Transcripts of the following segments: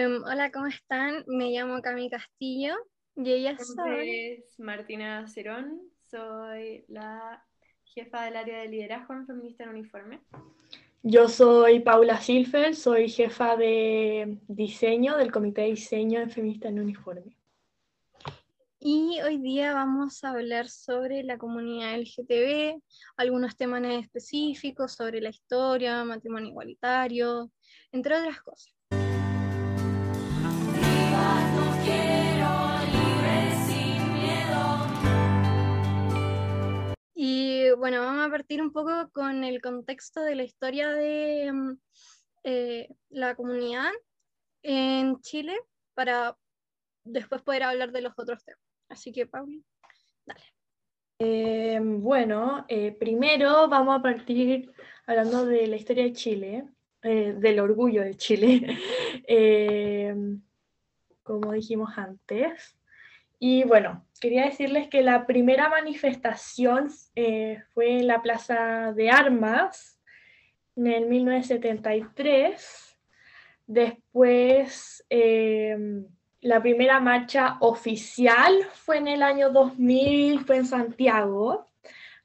Em, hola, ¿cómo están? Me llamo Cami Castillo y ella soy... Martina Cerón, soy la jefa del área de liderazgo en Feminista en Uniforme. Yo soy Paula Silfer, soy jefa de diseño del Comité de Diseño en Feminista en Uniforme. Y hoy día vamos a hablar sobre la comunidad LGTB, algunos temas específicos sobre la historia, matrimonio igualitario, entre otras cosas. Y bueno, vamos a partir un poco con el contexto de la historia de mm, eh, la comunidad en Chile para después poder hablar de los otros temas. Así que, Pauli, dale. Eh, bueno, eh, primero vamos a partir hablando de la historia de Chile, del orgullo de Chile, como dijimos antes. Y bueno, quería decirles que la primera manifestación eh, fue en la Plaza de Armas en el 1973. Después, em, la primera marcha oficial fue en el año 2000, fue en Santiago.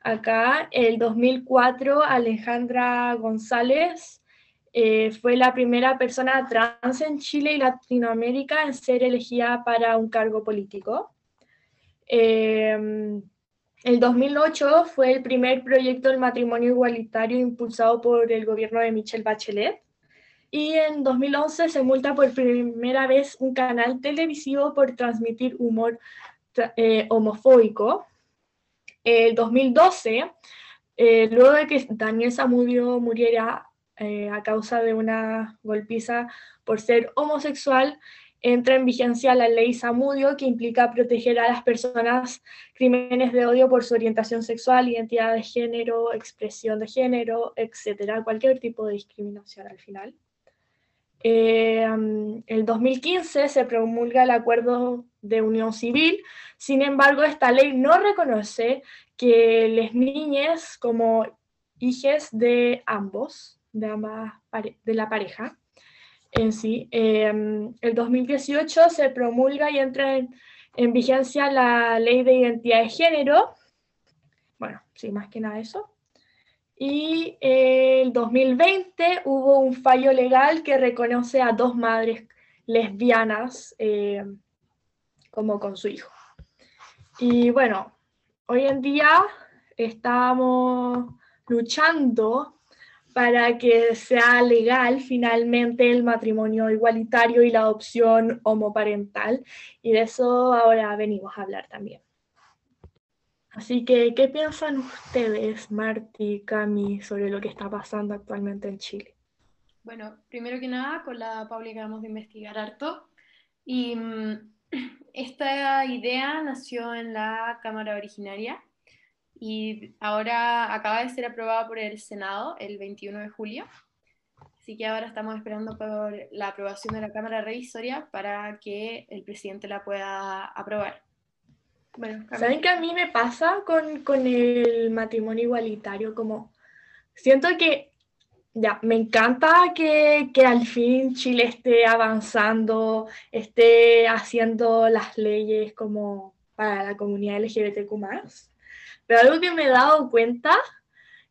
Acá, el 2004, Alejandra González eh, fue la primera persona trans en Chile y Latinoamérica en ser elegida para un cargo político. Eh, el 2008 fue el primer proyecto del matrimonio igualitario impulsado por el gobierno de Michelle Bachelet. Y en 2011 se multa por primera vez un canal televisivo por transmitir humor eh, homofóbico. El 2012, luego de que Daniel Zamudio muriera eh, a causa de una golpiza por ser homosexual, entra en vigencia la ley Samudio, que implica proteger a las personas crímenes de odio por su orientación sexual, identidad de género, expresión de género, etcétera, cualquier tipo de discriminación al final. Eh, el 2015 se promulga el acuerdo de unión civil, sin embargo, esta ley no reconoce que las niñas como hijes de ambos de, de la pareja en sí. Em, el 2018 se promulga y entra en, vigencia la ley de identidad de género. Bueno, sí, más que nada eso. Y el 2020 hubo un fallo legal que reconoce a dos madres lesbianas em, como con su hijo. Y bueno, hoy en día estamos luchando para que sea legal finalmente el matrimonio igualitario y la adopción homoparental. Y de eso ahora venimos a hablar también. Así que, ¿qué piensan ustedes, Marti, Cami, sobre lo que está pasando actualmente en Chile? Bueno, primero que nada, con la Paula acabamos de investigar harto. Y mm, esta idea nació en la Cámara Originaria y ahora acaba de ser aprobada por el Senado el 21 de julio. Así que ahora estamos esperando por la aprobación de la Cámara Revisoria para que el presidente la pueda aprobar. Bueno, ¿Saben qué a mí me pasa con, con el matrimonio igualitario? Como siento que ya, me encanta que, que, al fin Chile esté avanzando, esté haciendo las leyes como para la comunidad LGBTQ pero algo que me he dado cuenta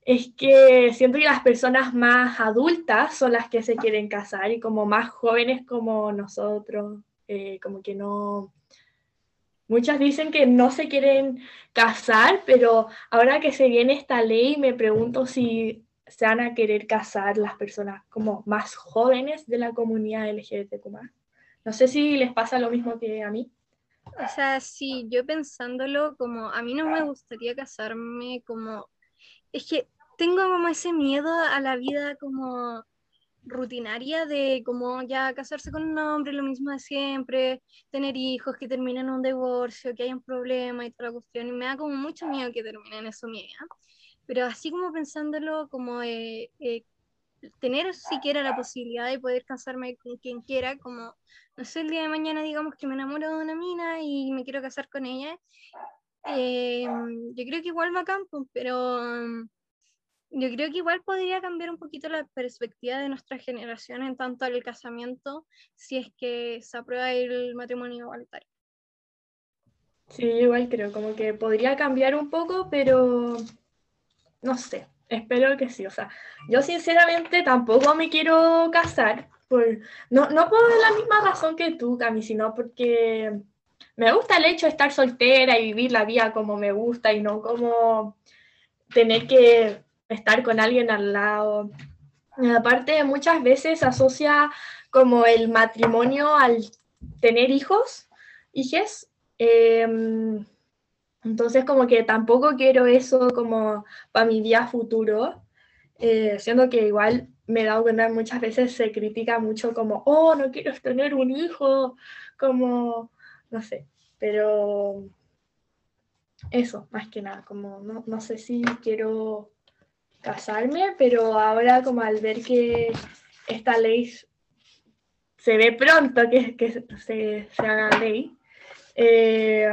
es que siento que las personas más adultas son las que se quieren casar y como más jóvenes como nosotros, eh, como que no... Muchas dicen que no se quieren casar, pero ahora que se viene esta ley me pregunto si se van a querer casar las personas como más jóvenes de la comunidad LGBTQ+. No sé si les pasa lo mismo que a mí. O sea, sí, yo pensándolo como a mí no me gustaría casarme como es que tengo como ese miedo a la vida como rutinaria de como ya casarse con un hombre, lo mismo de siempre, tener hijos que terminen un divorcio, que haya un problema y toda la cuestión, y me da como mucho miedo que terminen eso mía. Pero así como pensándolo como eh, eh, tener siquiera la posibilidad de poder casarme con quien quiera, como, no sé, el día de mañana digamos que me enamoro de una mina y me quiero casar con ella, eh, yo creo que igual va a campo, pero yo creo que igual podría cambiar un poquito la perspectiva de nuestra generación en tanto al casamiento si es que se aprueba el matrimonio igualitario. Sí, igual creo, como que podría cambiar un poco, pero no sé, espero que sí. O sea, yo sinceramente tampoco me quiero casar, por, no, no por la misma razón que tú, Cami, sino porque me gusta el hecho de estar soltera y vivir la vida como me gusta y no como tener que estar con alguien al lado. aparte, muchas veces asocia como el matrimonio al tener hijos, hijes. Em, entonces, como que tampoco quiero eso como para mi día futuro, eh, siendo que igual me he dado cuenta muchas veces se critica mucho como, oh, no quiero tener un hijo, como, no sé, pero eso, más que nada, como no, no sé si quiero casarme, pero ahora como al ver que esta ley se ve pronto que, que se, se, haga ley, eh,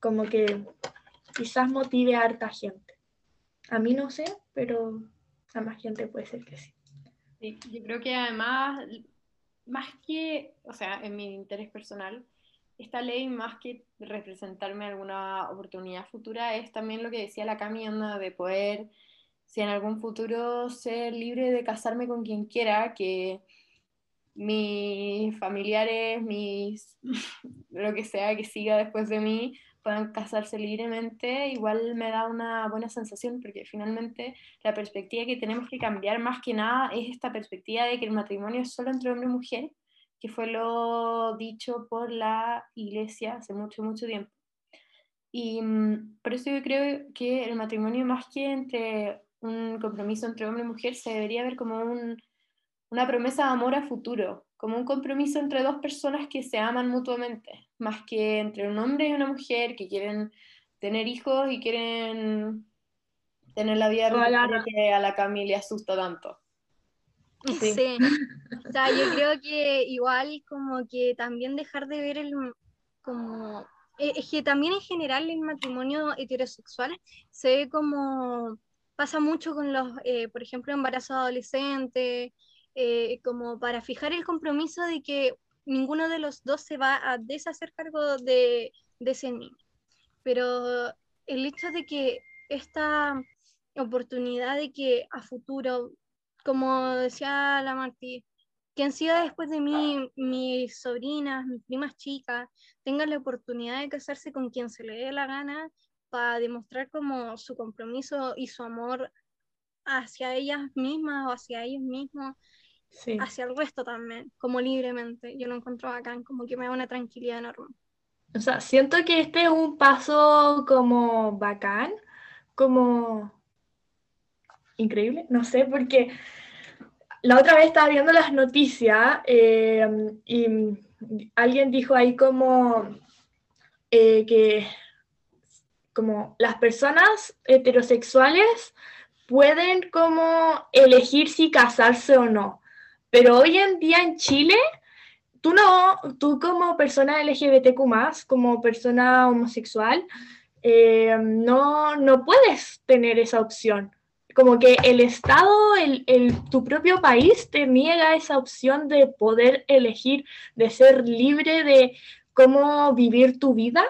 como que quizás motive a harta gente. A mí no sé, pero a más gente puede ser que sí. sí. Yo creo que además, más que, o sea, en mi interés personal, esta ley, más que representarme alguna oportunidad futura, es también lo que decía la Cami, de poder, si en algún futuro, ser libre de casarme con quien quiera, que mis familiares, mis, lo que sea que siga después de mí, puedan casarse libremente, igual me da una buena sensación, porque finalmente la perspectiva que tenemos que cambiar más que nada es esta perspectiva de que el matrimonio es solo entre hombre y mujer, que fue lo dicho por la iglesia hace mucho, mucho tiempo. Y mm, por eso yo creo que el matrimonio, más que entre un compromiso entre hombre y mujer, se debería ver como un, una promesa de amor a futuro, como un compromiso entre dos personas que se aman mutuamente, más que entre un hombre y una mujer que quieren tener hijos y quieren tener la vida que a la Cami le asusta tanto. Sí. O sea, yo creo que igual como que también dejar de ver el como eh, es que también en general el matrimonio heterosexual se ve como pasa mucho con los, eh, por ejemplo, embarazos adolescentes, eh, como para fijar el compromiso de que ninguno de los dos se va a deshacer cargo de, de ese niño. Pero el hecho de que esta oportunidad de que a futuro como decía la Martí, quien siga después de mí, mis sobrinas, mis primas chicas, tengan la oportunidad de casarse con quien se le dé la gana para demostrar como su compromiso y su amor hacia ellas mismas o hacia ellos mismos, hacia el resto también, como libremente. Yo lo encuentro bacán, como que me da una tranquilidad enorme. O sea, siento que este es un paso como bacán, como increíble, no sé, porque la otra vez estaba viendo las noticias eh, y alguien dijo ahí como eh, que como las personas heterosexuales pueden como elegir si casarse o no, pero hoy en día en Chile tú no, tú como persona LGBTQ como persona homosexual, eh, no, no puedes tener esa opción como que el Estado, el, tu propio país te niega esa opción de poder elegir, de ser libre de cómo vivir tu vida.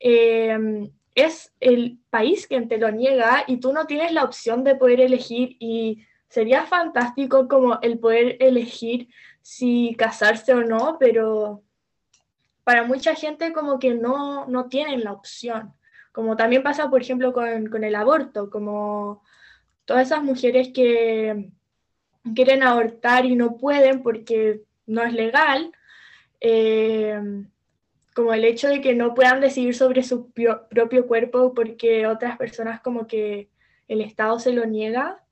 Em, es el país quien te lo niega y tú no tienes la opción de poder elegir y sería fantástico como el poder elegir si casarse o no, pero para mucha gente como que no, no tienen la opción. Como también pasa, por ejemplo, con, con el aborto, como todas esas mujeres que quieren abortar y no pueden porque no es legal, eh, como el hecho de que no puedan decidir sobre su propio cuerpo porque otras personas como que el Estado se lo niega.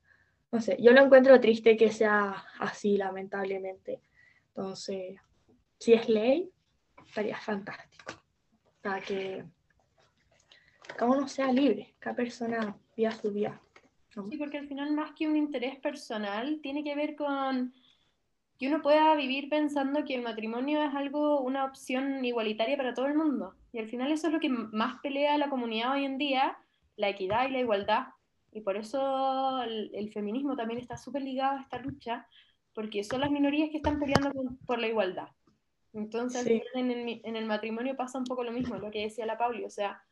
No sé, yo lo encuentro triste que sea así, lamentablemente. Entonces, si es ley, estaría fantástico. Para que cada uno sea libre, cada persona viva su vida. Sí, porque al final más que un interés personal, tiene que ver con que uno pueda vivir pensando que el matrimonio es algo, una opción igualitaria para todo el mundo. Y al final eso es lo que más pelea la comunidad hoy en día, la equidad y la igualdad. Y por eso el, feminismo también está súper ligado a esta lucha, porque son las minorías que están peleando por la igualdad. Entonces, en, el, en, el, matrimonio pasa un poco lo mismo, lo que decía la Pauli, o sea,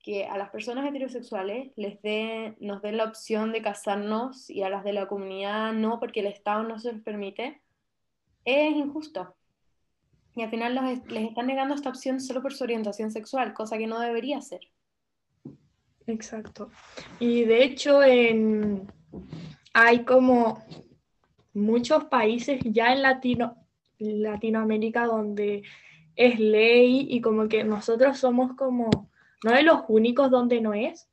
que a las personas heterosexuales les dé, nos den la opción de casarnos y a las de la comunidad no, porque el Estado no se los permite, es injusto. Y al final les están negando esta opción solo por su orientación sexual, cosa que no debería ser. Exacto. Y de hecho, en... hay como muchos países ya en Latino... Latinoamérica donde es ley y como que nosotros somos como, no de los únicos donde no es,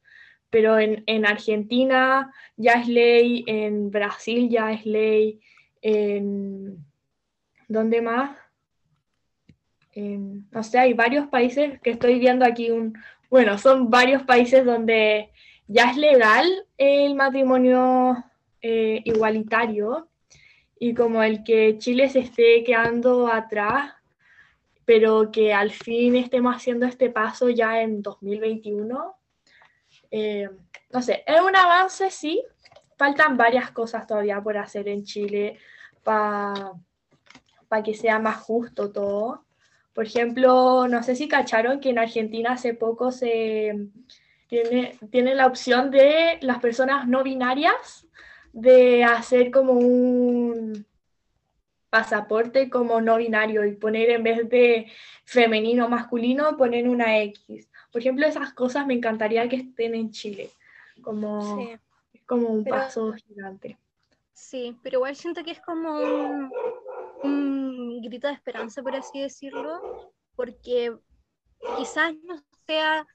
pero en, en Argentina ya es ley, en Brasil ya es ley, en... ¿Dónde más? no sé, hay varios países que estoy viendo aquí un, bueno, son varios países donde ya es legal el matrimonio eh, igualitario y como el que Chile se esté quedando atrás, pero que al fin estemos haciendo este paso ya en 2021. Eh, no sé, es un avance, sí. Faltan varias cosas todavía por hacer en Chile para que sea más justo todo. Por ejemplo, no sé si cacharon que en Argentina hace poco se tiene, tiene la opción de las personas no binarias de hacer como un pasaporte como no binario y poner en vez de femenino o masculino, poner una X. Por ejemplo, esas cosas me encantaría que estén en Chile, como, como un paso gigante. Sí, pero igual siento que es como un, grito de esperanza, por así decirlo, porque quizás no sea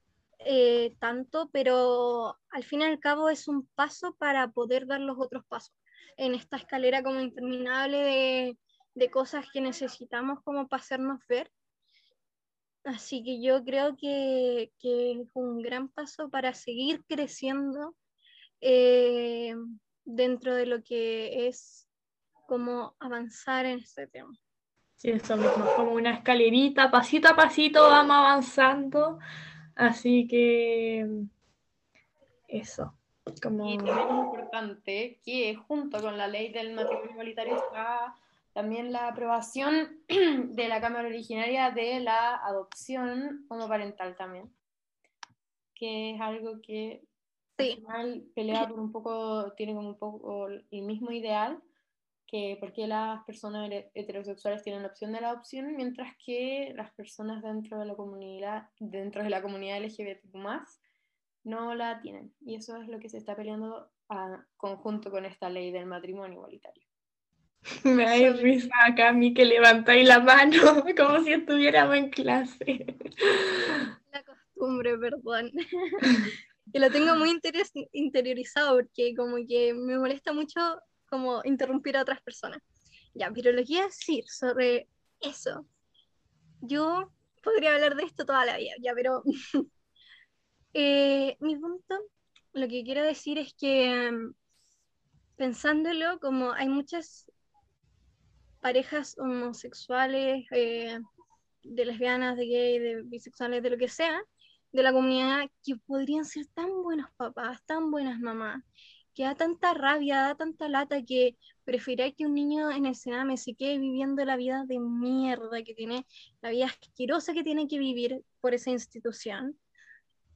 eh, tanto, pero al fin y al cabo es un paso para poder dar los otros pasos en esta escalera como interminable de, cosas que necesitamos como para hacernos ver. Así que yo creo que, que es un gran paso para seguir creciendo eh, dentro de lo que es como avanzar en este tema. Sí, eso mismo, como una escalerita, pasito a pasito vamos avanzando, así que eso. Como... Y también es importante que junto con la ley del matrimonio igualitario está también la aprobación de la Cámara Originaria de la adopción homoparental también, que es algo que al final pelea por un poco, tiene como un poco el mismo ideal, que porque las personas heterosexuales tienen la opción de la adopción, mientras que las personas dentro de la comunidad, dentro de la comunidad LGBT no la tienen. Y eso es lo que se está peleando a conjunto con esta ley del matrimonio igualitario. Me da risa acá a mí que levantáis la mano como si estuviéramos en clase. La costumbre, perdón. que lo tengo muy interiorizado porque como que me molesta mucho como interrumpir a otras personas. Ya, pero lo que iba a decir sobre eso, yo podría hablar de esto toda la vida, ya, pero eh, mi punto, lo que quiero decir es que mm, pensándolo, como hay muchas parejas homosexuales, eh, de lesbianas, de gay, de bisexuales, de lo que sea, de la comunidad, que podrían ser tan buenos papás, tan buenas mamás, que da tanta rabia, da tanta lata que prefiere que un niño en el Sename se quede viviendo la vida de mierda que tiene, la vida asquerosa que tiene que vivir por esa institución,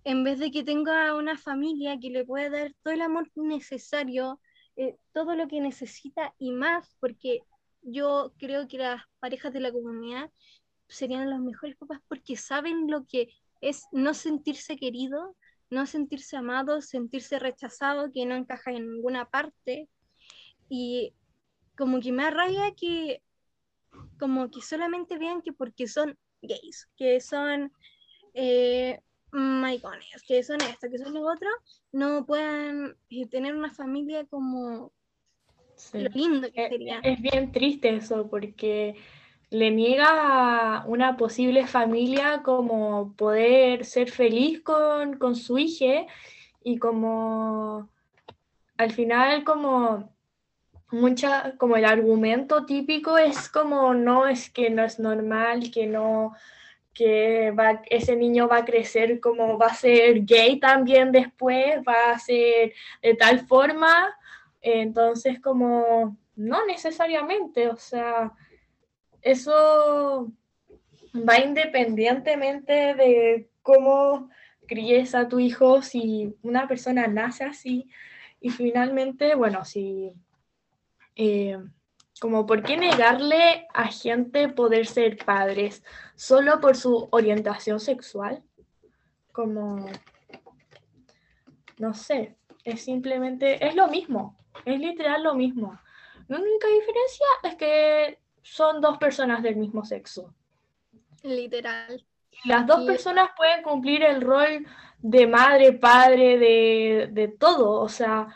en vez de que tenga una familia que le pueda dar todo el amor necesario, eh, todo lo que necesita y más, porque yo creo que las parejas de la comunidad serían los mejores papás porque saben lo que es no sentirse querido, no sentirse amado, sentirse rechazado, que no encaja en ninguna parte. Y como que me arraiga que como que solamente vean que porque son gays, que son eh, maricones, que son esto, que son lo otro, no puedan eh, tener una familia como lo lindo que sería. Es bien triste eso, porque le niega una posible familia como poder ser feliz con, con su hija y como al final como mucha como el argumento típico es como no es que no es normal que no que va, ese niño va a crecer como va a ser gay también después, va a ser de tal forma, entonces como no necesariamente, o sea, eso va independientemente de cómo críes a tu hijo, si una persona nace así y finalmente, bueno, si... Eh, como por qué negarle a gente poder ser padres solo por su orientación sexual. Como, no sé, es simplemente, es lo mismo, es literal lo mismo. La única diferencia es que son dos personas del mismo sexo. Literal. Las dos personas pueden cumplir el rol de madre, padre, de, de todo, o sea,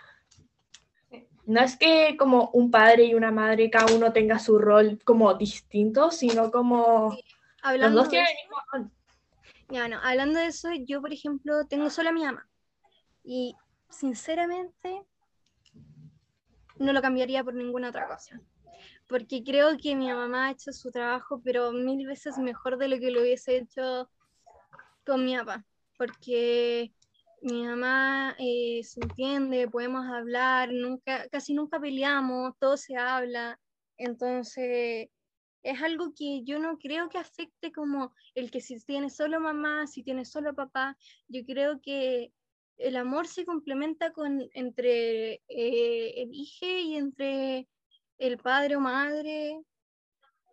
no es que como un padre y una madre cada uno tenga su rol como distinto, sino como hablando los dos tienen el mismo rol. Ya, no, hablando de eso, yo por ejemplo tengo solo a mi mamá y sinceramente no lo cambiaría por ninguna otra cosa. Porque creo que mi mamá ha hecho su trabajo, pero mil veces mejor de lo que lo hubiese hecho con mi papá. Porque mi mamá eh, se entiende, podemos hablar, nunca, casi nunca peleamos, todo se habla, entonces es algo que yo no creo que afecte como el que si tiene solo mamá, si tiene solo papá, yo creo que el amor se complementa con entre eh, el hijo y entre el padre o madre,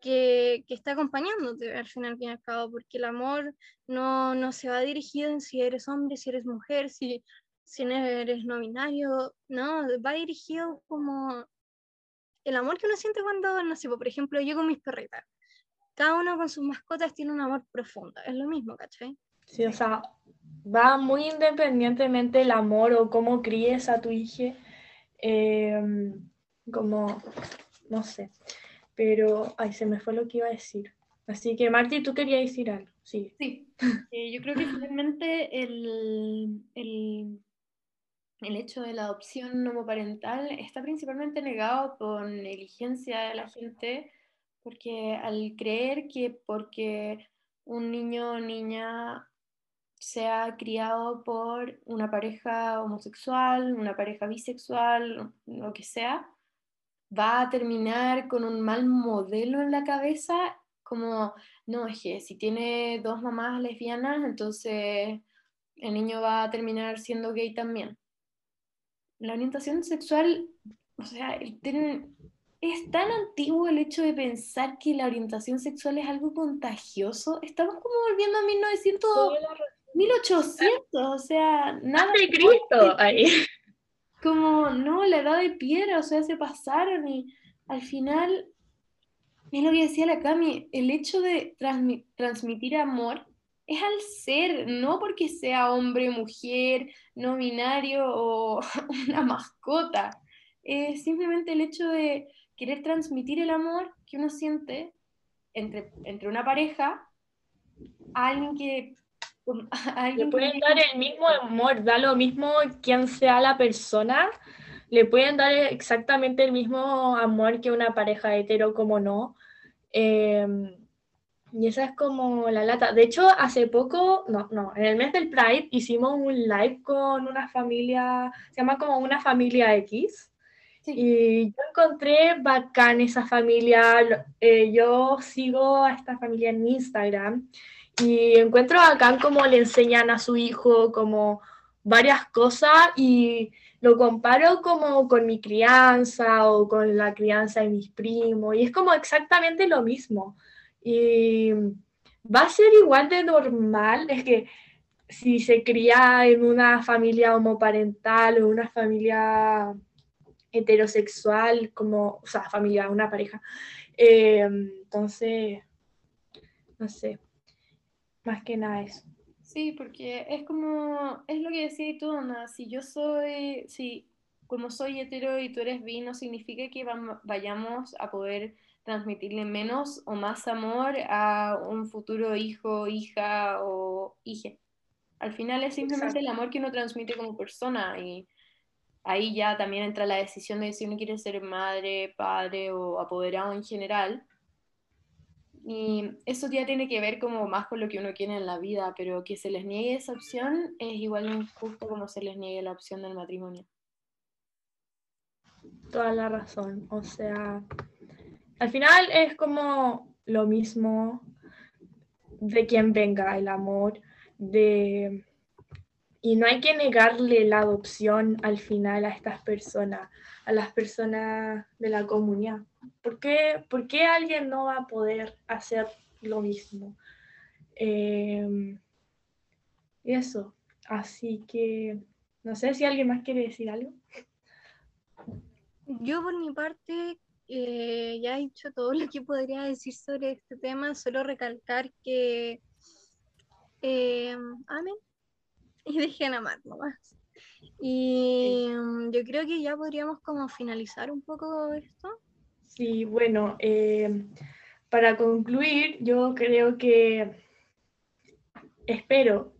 que, que, está acompañándote al final y al porque el amor no, no, se va dirigido en si eres hombre, si eres mujer, si, si eres no binario, no, va dirigido como el amor que uno siente cuando, no sé, por ejemplo, yo con mis perritas. Cada uno con sus mascotas tiene un amor profundo, es lo mismo, ¿cachai? Sí, o sea, va muy independientemente el amor o cómo críes a tu hija, eh, como, no sé, pero, ay, se me fue lo que iba a decir. Así que, Marti, tú querías decir algo. Sí. Sí, eh, yo creo que finalmente el, el, el, hecho de la adopción homoparental está principalmente negado por negligencia de la gente, porque al creer que porque un niño o niña sea criado por una pareja homosexual, una pareja bisexual, lo que sea, va a terminar con un mal modelo en la cabeza, como, no, es que si tiene dos mamás lesbianas, entonces el niño va a terminar siendo gay también. La orientación sexual, o sea, es tan antiguo el hecho de pensar que la orientación sexual es algo contagioso. Estamos como volviendo a 1900, 1800, o sea, nada. de Cristo ahí como, no, la edad de piedra, o sea, se pasaron y al final, es lo que decía la Cami, el hecho de transmitir amor es al ser, no porque sea hombre, mujer, no binario o una mascota. Es simplemente el hecho de querer transmitir el amor que uno siente entre, entre una pareja a alguien que le pueden dar el mismo amor, da lo mismo quien sea la persona, le pueden dar exactamente el mismo amor que una pareja hetero, como no. Em, y esa es como la lata. De hecho, hace poco, no, no, en el mes del Pride hicimos un live con una familia, se llama como una familia X. Y yo encontré bacán esa familia. Eh, yo sigo a esta familia en Instagram y encuentro acá como le enseñan a su hijo como varias cosas y lo comparo como con mi crianza o con la crianza de mis primos y es como exactamente lo mismo. Y va a ser igual de normal, es que si se cría en una familia homoparental o una familia heterosexual, como, o sea, familia, una pareja, eh, entonces, no sé, más que nada eso. Sí, porque es como, es lo que decía tú, Ana, si yo soy, si como soy hetero y tú eres bi, no significa que vayamos a poder transmitirle menos o más amor a un futuro hijo, hija o hija. Al final es simplemente el amor que uno transmite como persona y ahí ya también entra la decisión de si uno quiere ser madre, padre o apoderado en general Y eso ya tiene que ver como más con lo que uno quiere en la vida, pero que se les niegue esa opción es igual injusto como se les niegue la opción del matrimonio. Toda la razón. O sea, al final es como lo mismo de quien venga el amor, de y no hay que negarle la adopción al final a estas personas, a las personas de la comunidad. ¿Por qué, alguien no va a poder hacer lo mismo? Y eso, así que no sé si alguien más quiere decir algo. Yo por mi parte eh, ya he dicho todo lo que podría decir sobre este tema, solo recalcar que em, amén y dejen amar nomás. Y mm, yo creo que ya podríamos como finalizar un poco esto. Sí, bueno, eh, para concluir, yo creo que espero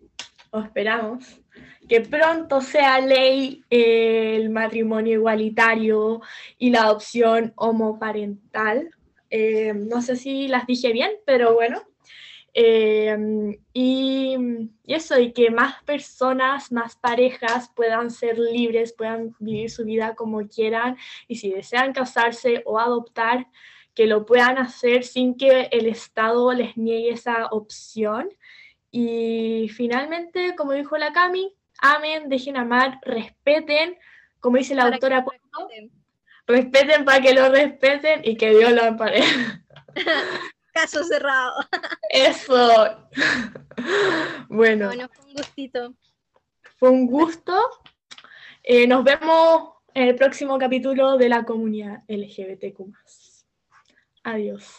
o esperamos que pronto sea ley el matrimonio igualitario y la adopción homoparental. Eh, no sé si las dije bien, pero bueno, y, eso, y que más personas, más parejas puedan ser libres, puedan vivir su vida como quieran y si desean casarse o adoptar, que lo puedan hacer sin que el Estado les niegue esa opción. Y finalmente, como dijo la Cami, amen, dejen amar, respeten, como dice la autora, respeten. respeten para que lo respeten y que Dios lo ampare. Caso cerrado. Eso. bueno. Bueno, fue un gustito. Fue un gusto. Eh, nos vemos en el próximo capítulo de la comunidad LGBTQ. Adiós.